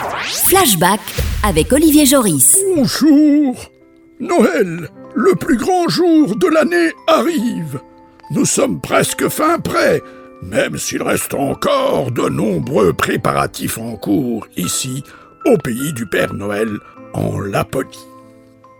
Flashback avec Olivier Joris. Bonjour Noël, le plus grand jour de l'année arrive. Nous sommes presque fin prêt, même s'il reste encore de nombreux préparatifs en cours ici, au pays du Père Noël, en Laponie.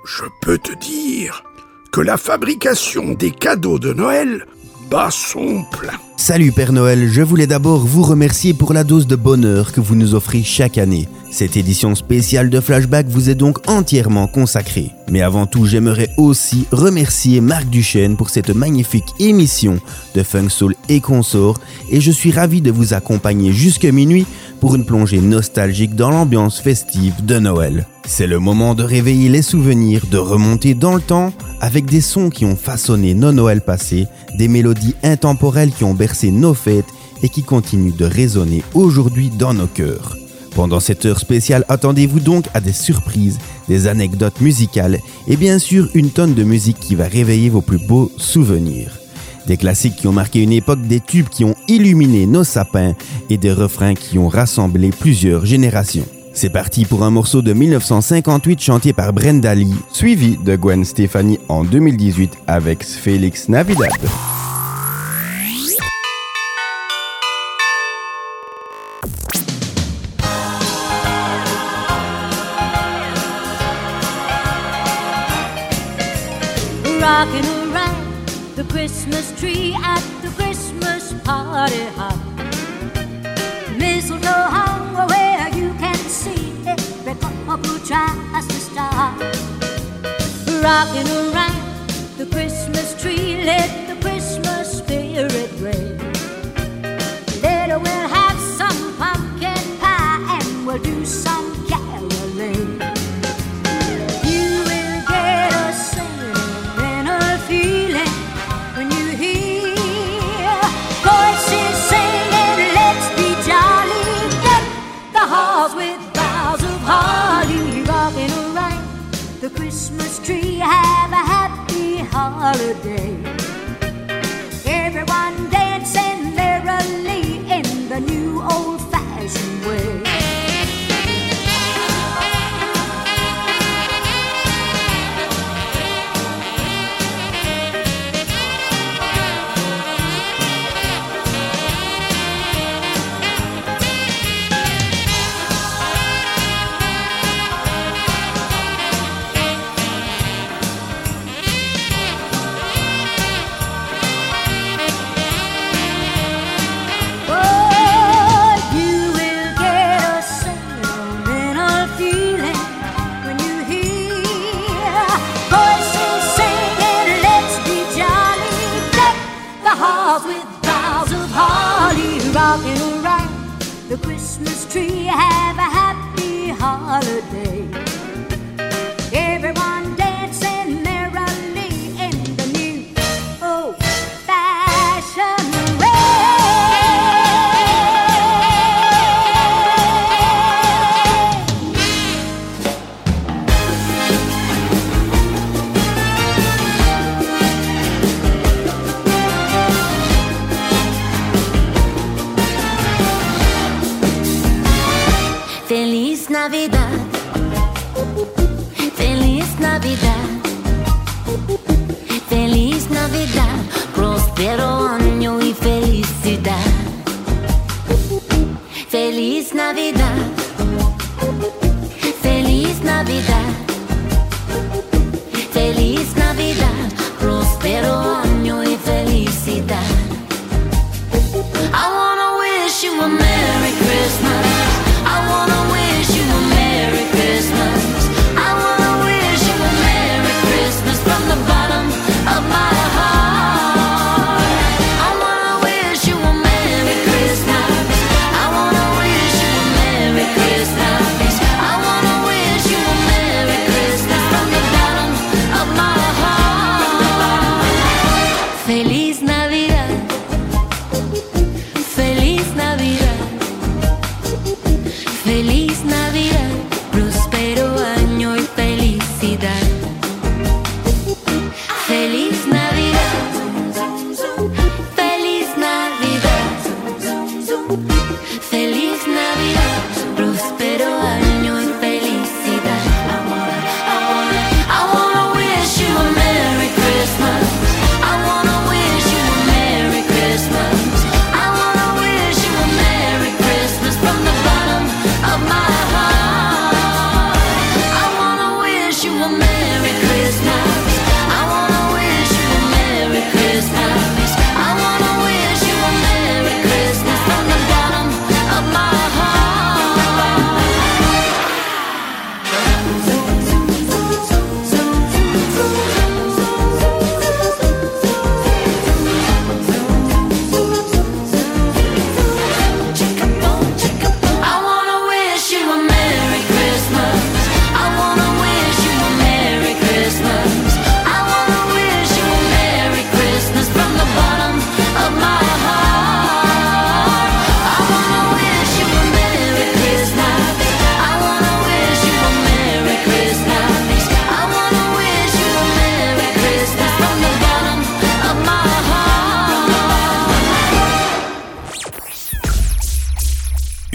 Je peux te dire que la fabrication des cadeaux de Noël plein. Salut Père Noël, je voulais d'abord vous remercier pour la dose de bonheur que vous nous offrez chaque année. Cette édition spéciale de Flashback vous est donc entièrement consacrée. Mais avant tout, j'aimerais aussi remercier Marc Duchesne pour cette magnifique émission de Funk Soul et Consort et je suis ravi de vous accompagner jusque minuit pour une plongée nostalgique dans l'ambiance festive de Noël. C'est le moment de réveiller les souvenirs, de remonter dans le temps avec des sons qui ont façonné nos Noëls passés, des mélodies intemporelles qui ont bercé nos fêtes et qui continuent de résonner aujourd'hui dans nos cœurs. Pendant cette heure spéciale, attendez-vous donc à des surprises, des anecdotes musicales et bien sûr une tonne de musique qui va réveiller vos plus beaux souvenirs. Des classiques qui ont marqué une époque, des tubes qui ont illuminé nos sapins et des refrains qui ont rassemblé plusieurs générations. C'est parti pour un morceau de 1958 chanté par Brenda Lee, suivi de Gwen Stefani en 2018 avec Félix Navidad. Christmas tree at the Christmas party hop. Mistletoe hung where you can see every couple tries to stop. Rocking around the Christmas tree, let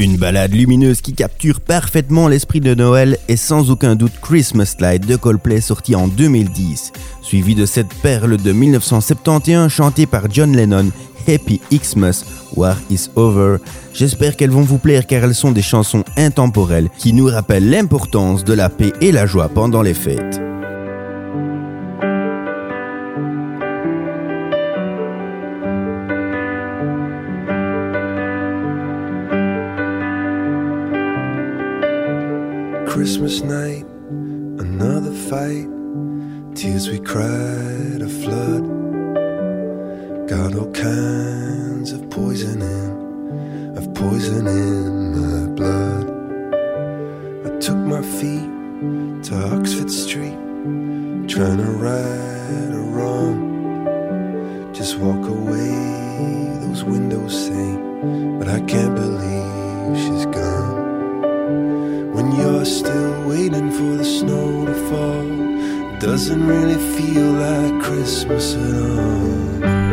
Une balade lumineuse qui capture parfaitement l'esprit de Noël est sans aucun doute Christmas Light de Coldplay sorti en 2010, suivi de cette perle de 1971 chantée par John Lennon, Happy Xmas, War is Over. J'espère qu'elles vont vous plaire car elles sont des chansons intemporelles qui nous rappellent l'importance de la paix et la joie pendant les fêtes. Christmas night, another fight. Tears we cried, a flood. Got all kinds of poison in, of poison in my blood. I took my feet to Oxford Street, trying to right a wrong. Just walk away, those windows say, but I can't believe she's gone. When you're still waiting for the snow to fall, doesn't really feel like Christmas at all.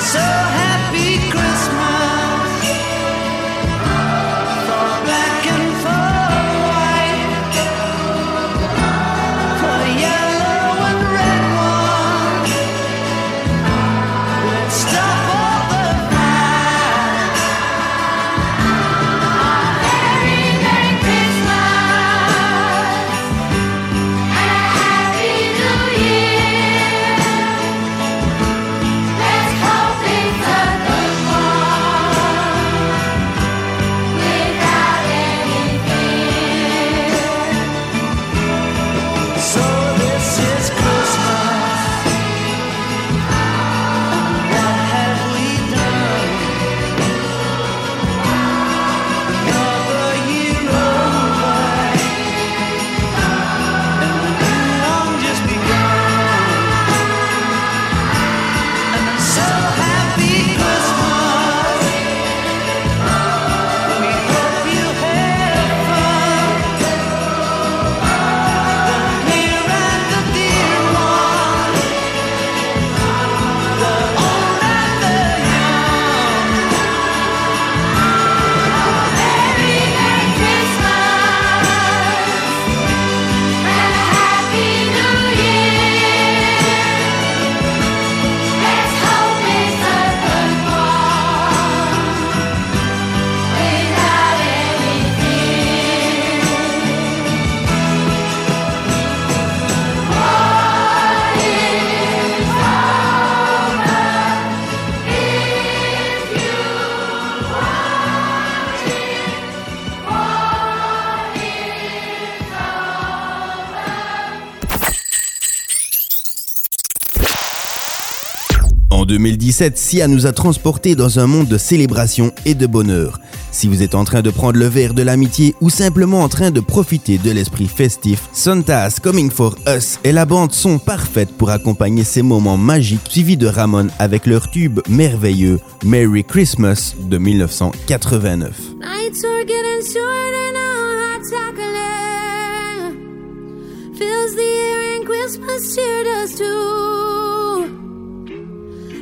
so happy. 2017, Sia nous a transportés dans un monde de célébration et de bonheur. Si vous êtes en train de prendre le verre de l'amitié ou simplement en train de profiter de l'esprit festif, Santa's Coming for Us et la bande sont parfaites pour accompagner ces moments magiques suivis de Ramon avec leur tube merveilleux Merry Christmas de 1989. Nights are getting shorter now, hot chocolate fills the air and Christmas cheer does too.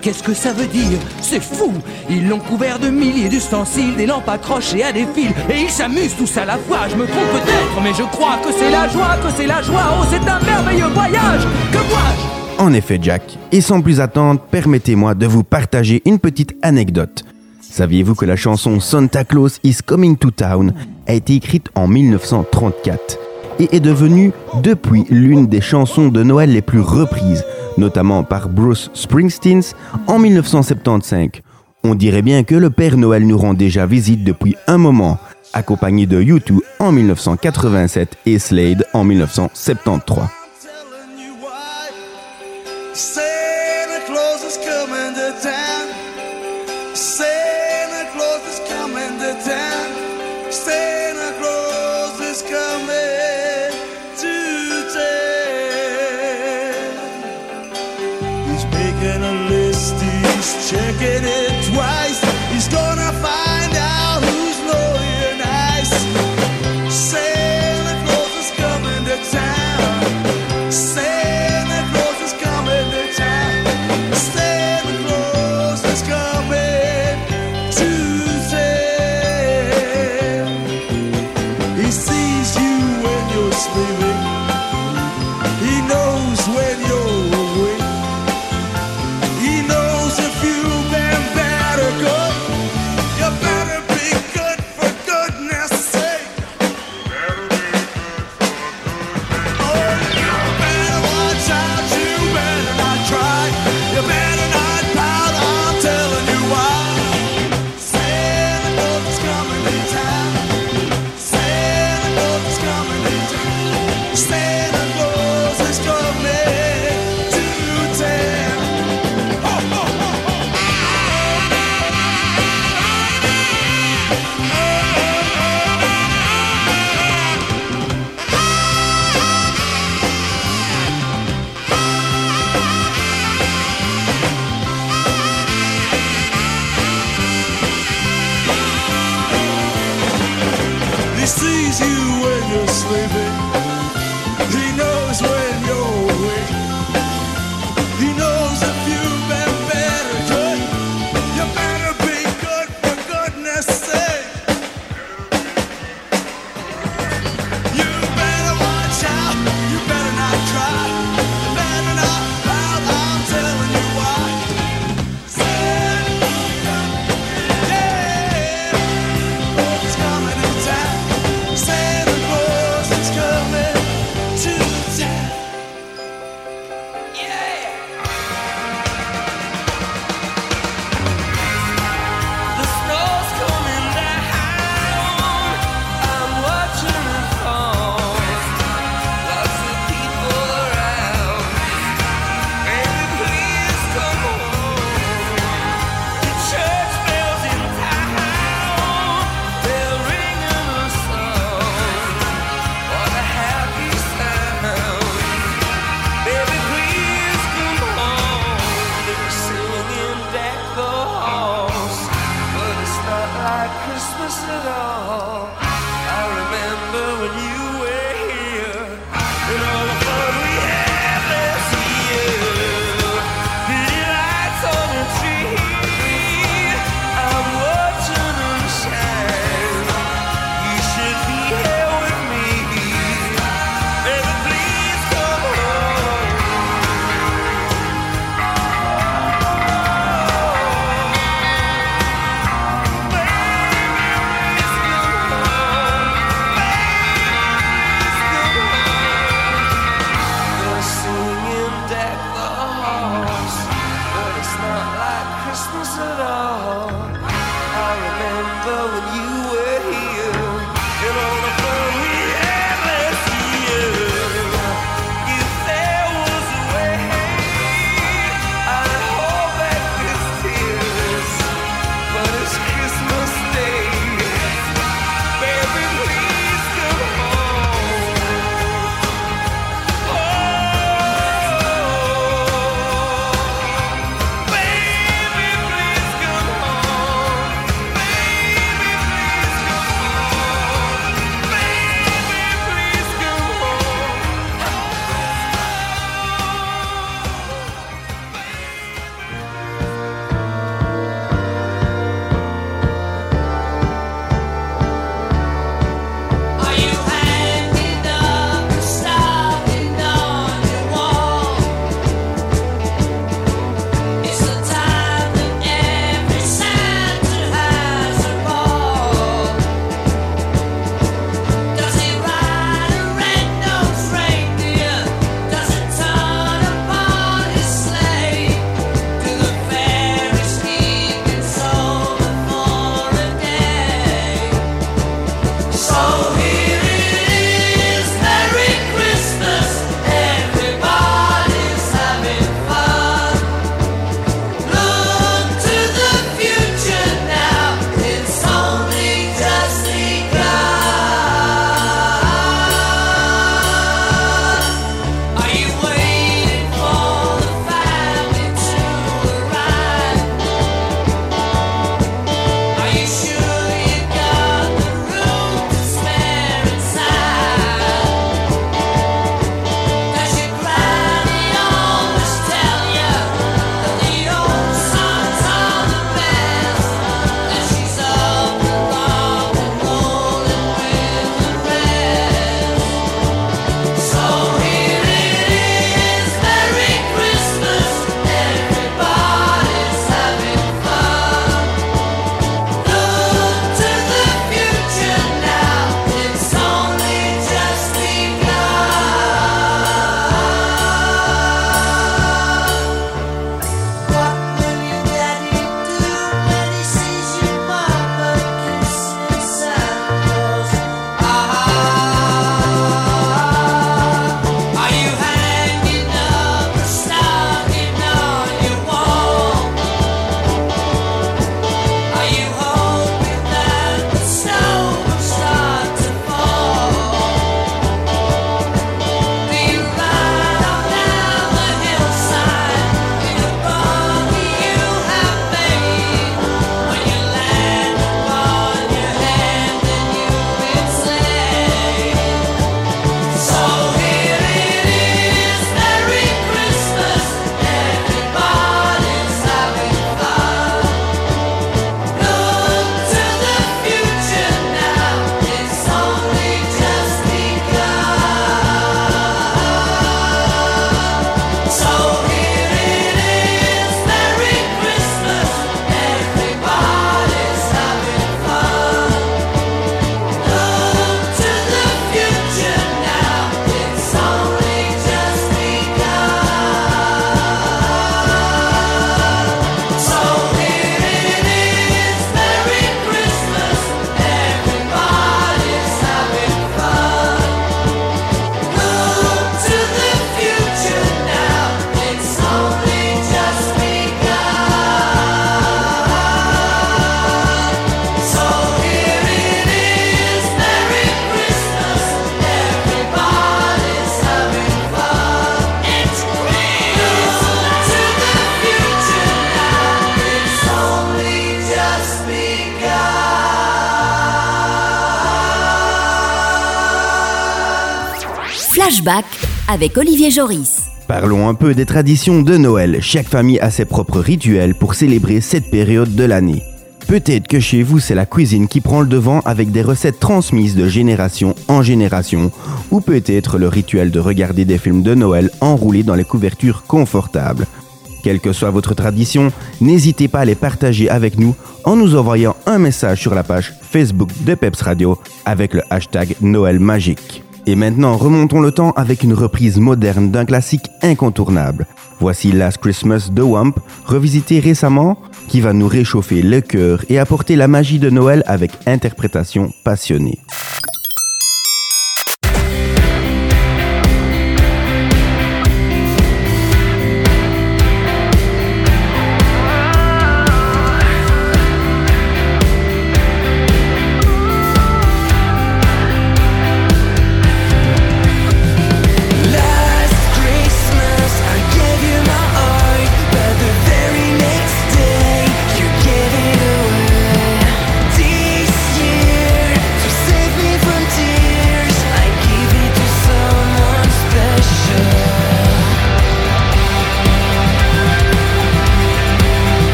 qu'est-ce que ça veut dire C'est fou Ils l'ont couvert de milliers d'ustensiles, des lampes accrochées à des fils, et ils s'amusent tous à la fois. Je me trompe peut-être, mais je crois que c'est la joie, que c'est la joie. Oh, c'est un merveilleux voyage Que vois-je En effet, Jack. Et sans plus attendre, permettez-moi de vous partager une petite anecdote. Saviez-vous que la chanson Santa Claus is Coming to Town a été écrite en 1934 et est devenue depuis l'une des chansons de Noël les plus reprises, notamment par Bruce Springsteen en 1975 On dirait bien que le Père Noël nous rend déjà visite depuis un moment, accompagné de U2 en 1987 et Slade en 1973. telling you why. Santa Claus is coming to town. Santa get it. Flashback avec Olivier Joris. Parlons un peu des traditions de Noël. Chaque famille a ses propres rituels pour célébrer cette période de l'année. Peut-être que chez vous, c'est la cuisine qui prend le devant avec des recettes transmises de génération en génération, ou peut-être le rituel de regarder des films de Noël enroulés dans les couvertures confortables. Quelle que soit votre tradition, n'hésitez pas à les partager avec nous en nous envoyant un message sur la page Facebook de Peps Radio avec le hashtag Noël Magique. Et maintenant, remontons le temps avec une reprise moderne d'un classique incontournable. Voici Last Christmas de Wamp, revisité récemment, qui va nous réchauffer le cœur et apporter la magie de Noël avec interprétation passionnée.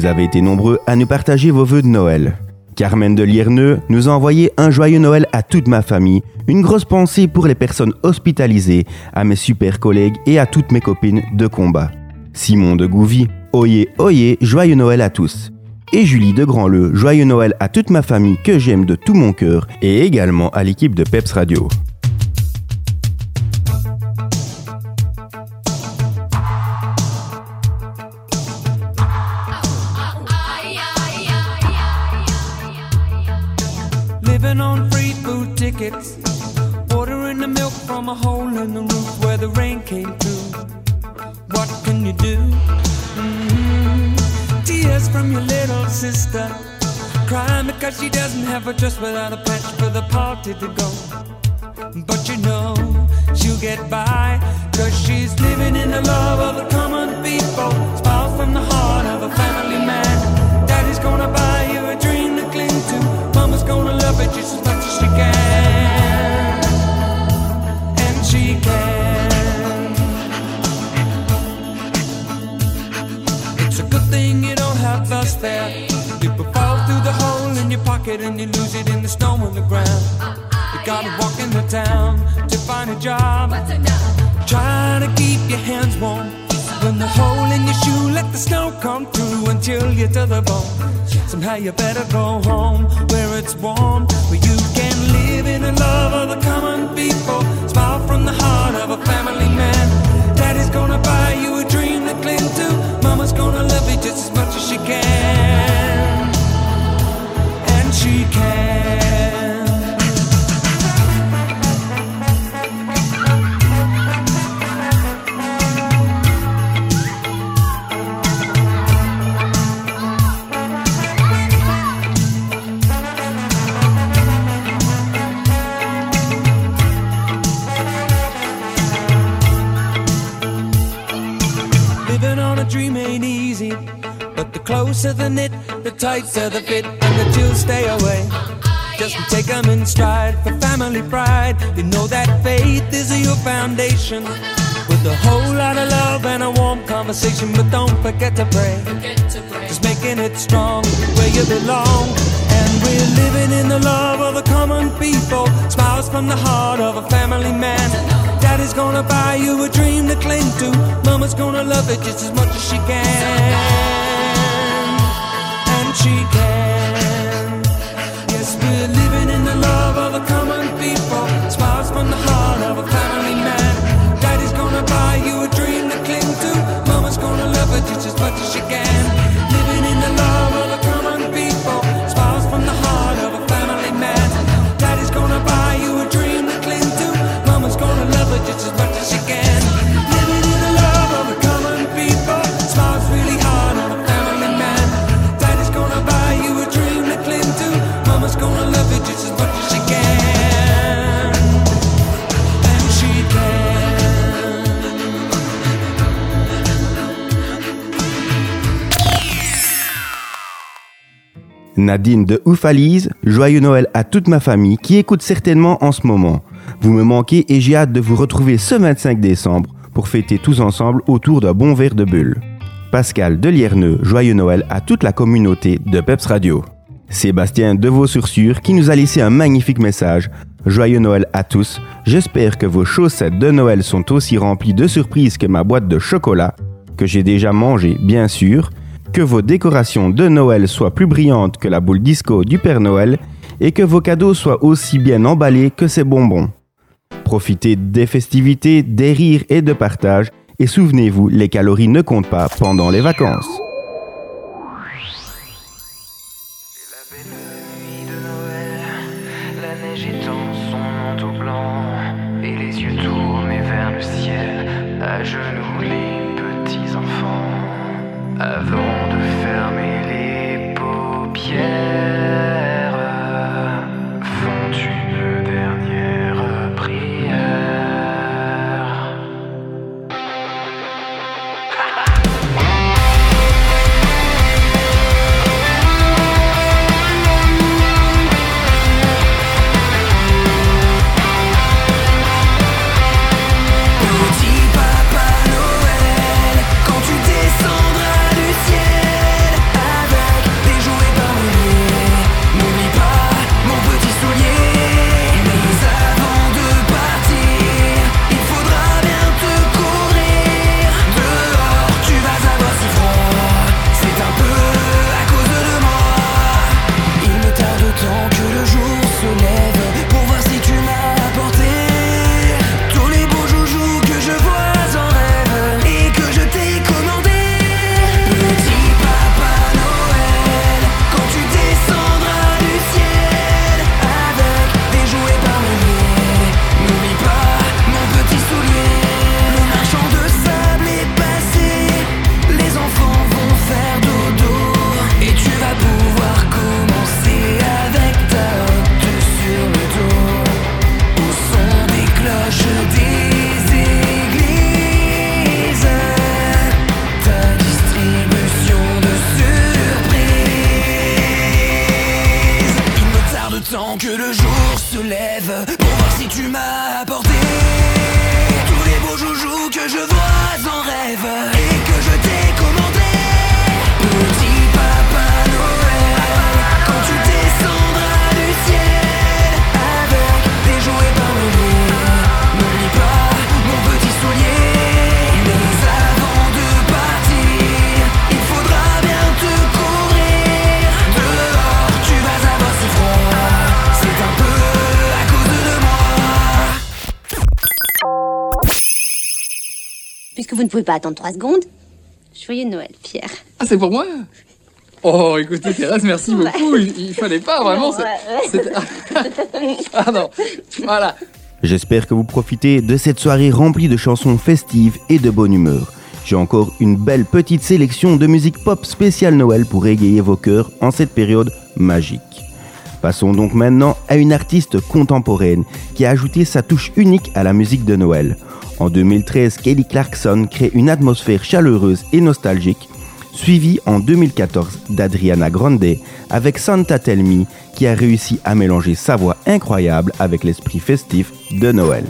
Vous avez été nombreux à nous partager vos vœux de Noël. Carmen de Lierneux nous a envoyé un joyeux Noël à toute ma famille, une grosse pensée pour les personnes hospitalisées, à mes super collègues et à toutes mes copines de combat. Simon de Gouvy, oyez, oyez, joyeux Noël à tous. Et Julie de Grandleu, joyeux Noël à toute ma famille que j'aime de tout mon cœur et également à l'équipe de Peps Radio. Because she doesn't have a dress without a patch for the party to go. But you know she'll get by Cause she's living in the love of the common people. Smiles from the heart of a family man. Daddy's gonna buy you a dream to cling to. Mama's gonna love it just as much as she can. And she can. It's a good thing you don't have us there the hole in your pocket And you lose it in the snow on the ground uh-uh, you gotta walk in the town to find a job. Trying to keep your hands warm. When the hole in your shoe, let the snow come through until you're to the bone. Somehow you better go home where it's warm, where you can live in the love of the common people. Smile from the heart of a family man. Daddy's gonna buy you a dream to cling to. Mama's gonna love you just as much as she can. Dream ain't easy, but the closer the knit, the tighter the fit, and the chills stay away. Just take them in stride for family pride. You know that faith is your foundation. With a whole lot of love and a warm conversation, but don't forget to pray. Just making it strong where you belong. And we're living in the love of the common people. Smiles from the heart of a family man. Daddy's gonna buy you a dream to cling to. Mama's gonna love it just as much as she can. And she can. Yes, we're living in the love of the common people. Smiles from the heart of a family man. Daddy's gonna buy you a dream to cling to. Mama's gonna love it just as much as she can. Nadine de Oufalise, joyeux Noël à toute ma famille qui écoute certainement en ce moment. Vous me manquez et j'ai hâte de vous retrouver ce 25 décembre pour fêter tous ensemble autour d'un bon verre de bulle. Pascal Delierneux, joyeux Noël à toute la communauté de Peps Radio. Sébastien Devaux-sur-Sur qui nous a laissé un magnifique message. Joyeux Noël à tous. J'espère que vos chaussettes de Noël sont aussi remplies de surprises que ma boîte de chocolat, que j'ai déjà mangé bien sûr, que vos décorations de Noël soient plus brillantes que la boule disco du Père Noël et que vos cadeaux soient aussi bien emballés que ces bonbons. Profitez des festivités, des rires et de partage et souvenez-vous, les calories ne comptent pas pendant les vacances. Vous ne pouvez pas attendre trois secondes Joyeux Noël, Pierre. Ah, c'est pour moi Oh, écoutez, Thérèse, merci beaucoup. Il, il fallait pas vraiment. Non, ouais. ah non, voilà. J'espère que vous profitez de cette soirée remplie de chansons festives et de bonne humeur. J'ai encore une belle petite sélection de musique pop spéciale Noël pour égayer vos cœurs en cette période magique. Passons donc maintenant à une artiste contemporaine qui a ajouté sa touche unique à la musique de Noël. En 2013, Kelly Clarkson crée une atmosphère chaleureuse et nostalgique, suivie en 2014 d'Adriana Grande avec Santa Tell qui a réussi à mélanger sa voix incroyable avec l'esprit festif de Noël.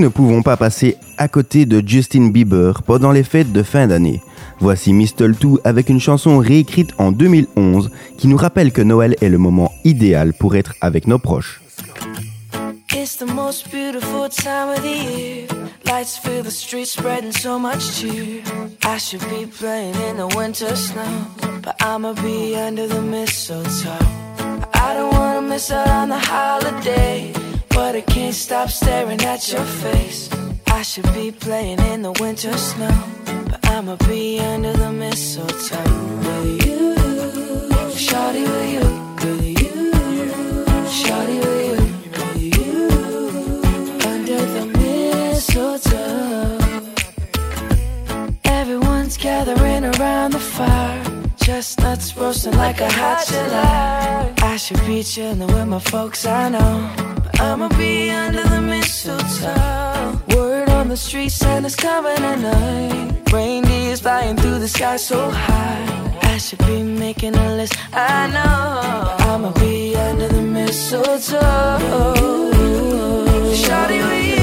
Ne pouvons pas passer à côté de Justin Bieber pendant les fêtes de fin d'année. Voici Mistletoe avec une chanson réécrite en 2011 qui nous rappelle que Noël est le moment idéal pour être avec nos proches. It's the most beautiful time of the year. Lights fill the streets, spreading so much cheer. But I can't stop staring at your face. I should be playing in the winter snow, but I'ma be under the mistletoe with you. Shawty with you, with you. Shawty with you, with you. Under the mistletoe. Everyone's gathering around the fire. Chestnuts roasting like a hot July. I should be chilling with my folks, I know. I'ma be under the mistletoe. Word on the street, Santa's coming at tonight. Reindeer's flying through the sky so high. I should be making a list, I know. I'ma be under the mistletoe. Shawty with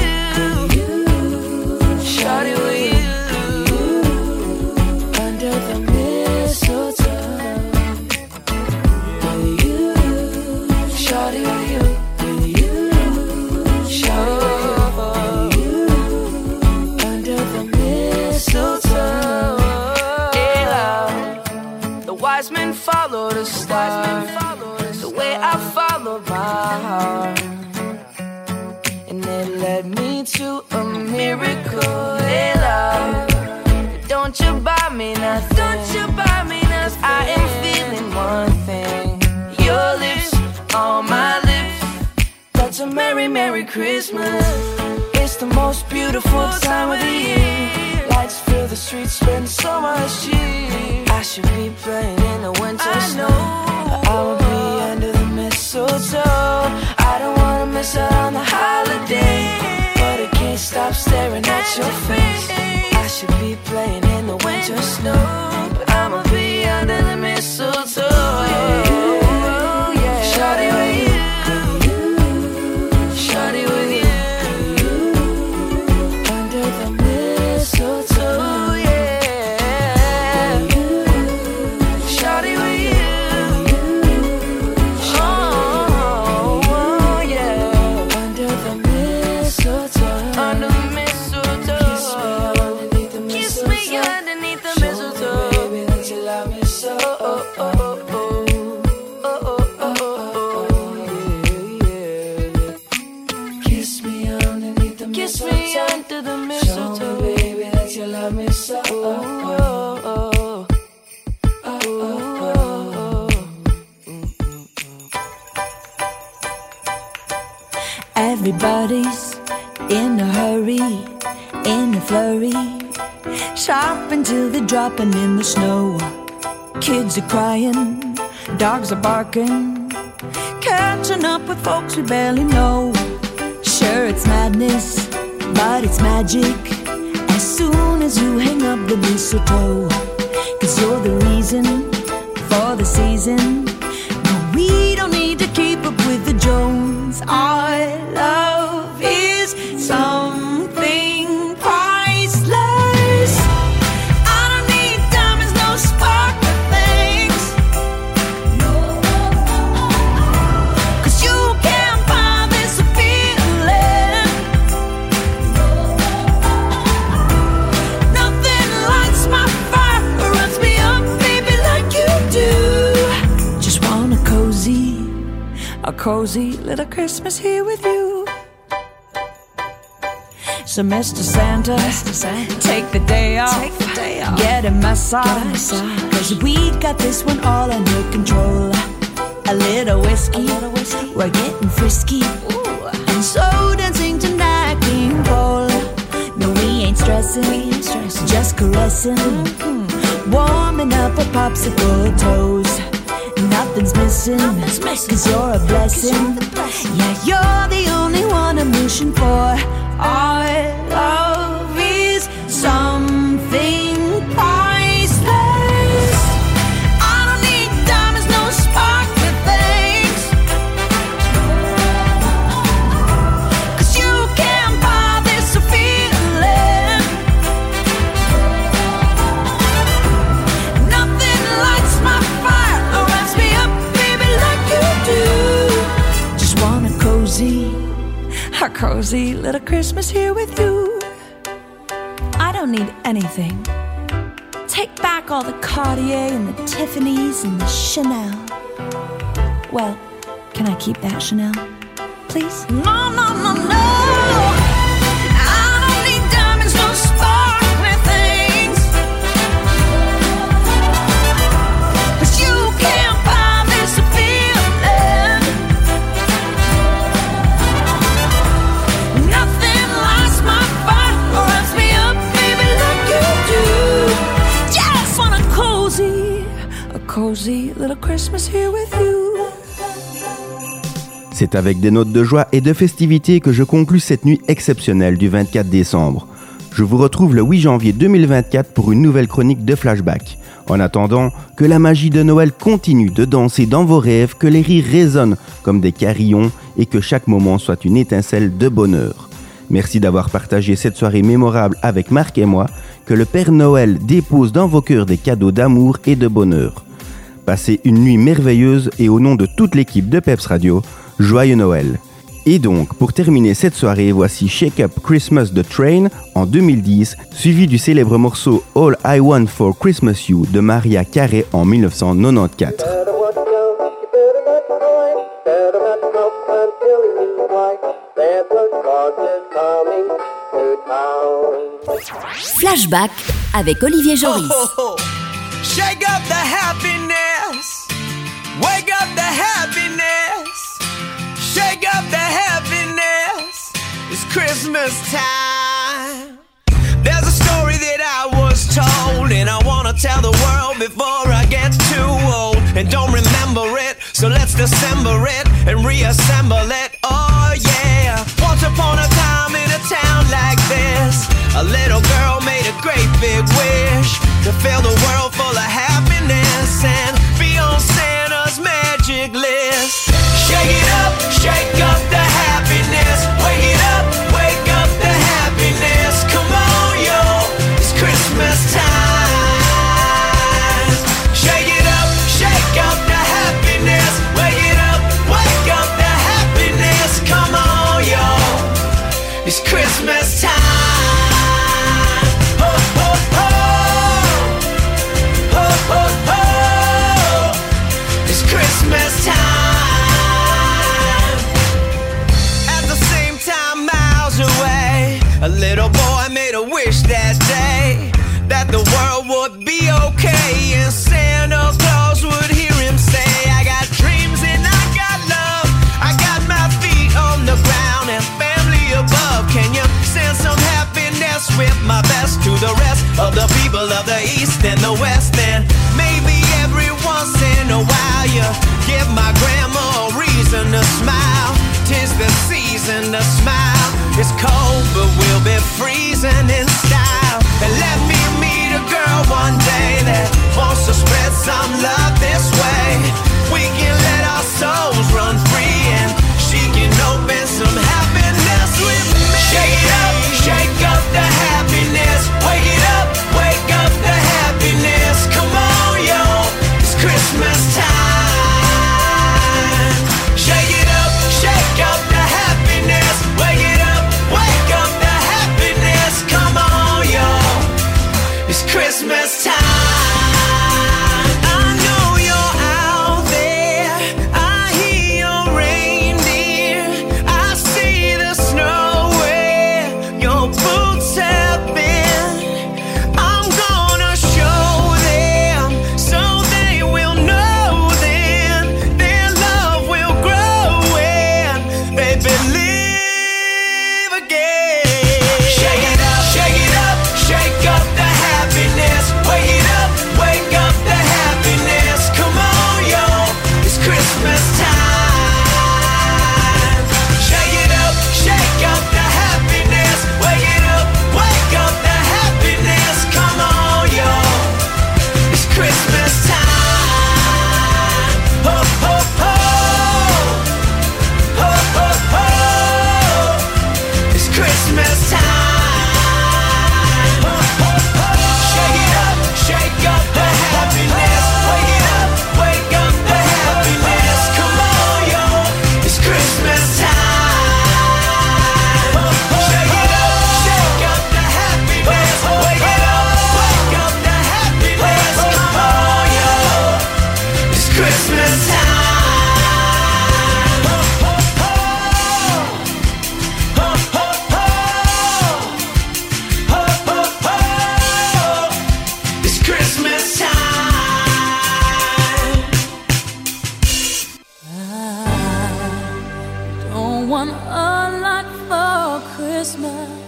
Everybody's in a hurry, in a flurry. Shopping till they're dropping in the snow. Kids are crying, dogs are barking. Catching up with folks we barely know. Sure, it's madness, but it's magic. As soon as you hang up the mistletoe, cause you're the reason for the season. We don't need to keep up with the Jones all love. Cozy little Christmas here with you. So, Mr. Santa, take the day off, get a massage, cause we got this one all under control. A little whiskey, a little whiskey. we're getting frisky, Ooh. and so dancing tonight, King Cole. No, we ain't stressing, just caressing, mm-hmm. warming up our popsicle toes. Nothing's missing, cause you're a blessing. Yeah, you're the only one I'm wishing for. Our love cozy little Christmas here with you. I don't need anything. Take back all the Cartier and the Tiffany's and the Chanel. Well, can I keep that Chanel? Please? No, no, no, no. C'est avec des notes de joie et de festivité que je conclus cette nuit exceptionnelle du 24 décembre. Je vous retrouve le 8 janvier 2024 pour une nouvelle chronique de flashback. En attendant, que la magie de Noël continue de danser dans vos rêves, que les rires résonnent comme des carillons et que chaque moment soit une étincelle de bonheur. Merci d'avoir partagé cette soirée mémorable avec Marc et moi, que le Père Noël dépose dans vos cœurs des cadeaux d'amour et de bonheur. Passez une nuit merveilleuse et au nom de toute l'équipe de Peps Radio, joyeux Noël. Et donc, pour terminer cette soirée, voici Shake Up Christmas The Train en 2010, suivi du célèbre morceau All I Want for Christmas You de Maria Carey en 1994. Flashback avec Olivier Joris. Oh, shake up the happiness. Wake up the happiness. Shake up the happiness. It's Christmas time. There's a story that I was told, and I wanna tell the world before I get too old. And don't remember it, so let's dissemble it and reassemble it. Oh yeah. Once upon a time in a town like this, a little girl made a great big wish to fill the world full of happiness and be magic list. Shake it up, shake with my best to the rest of the people of the East and the West? And maybe every once in a while you give my grandma a reason to smile. Tis the season to smile. It's cold, but we'll be freezing in style. And let me meet a girl one day that wants to spread some love Christmas.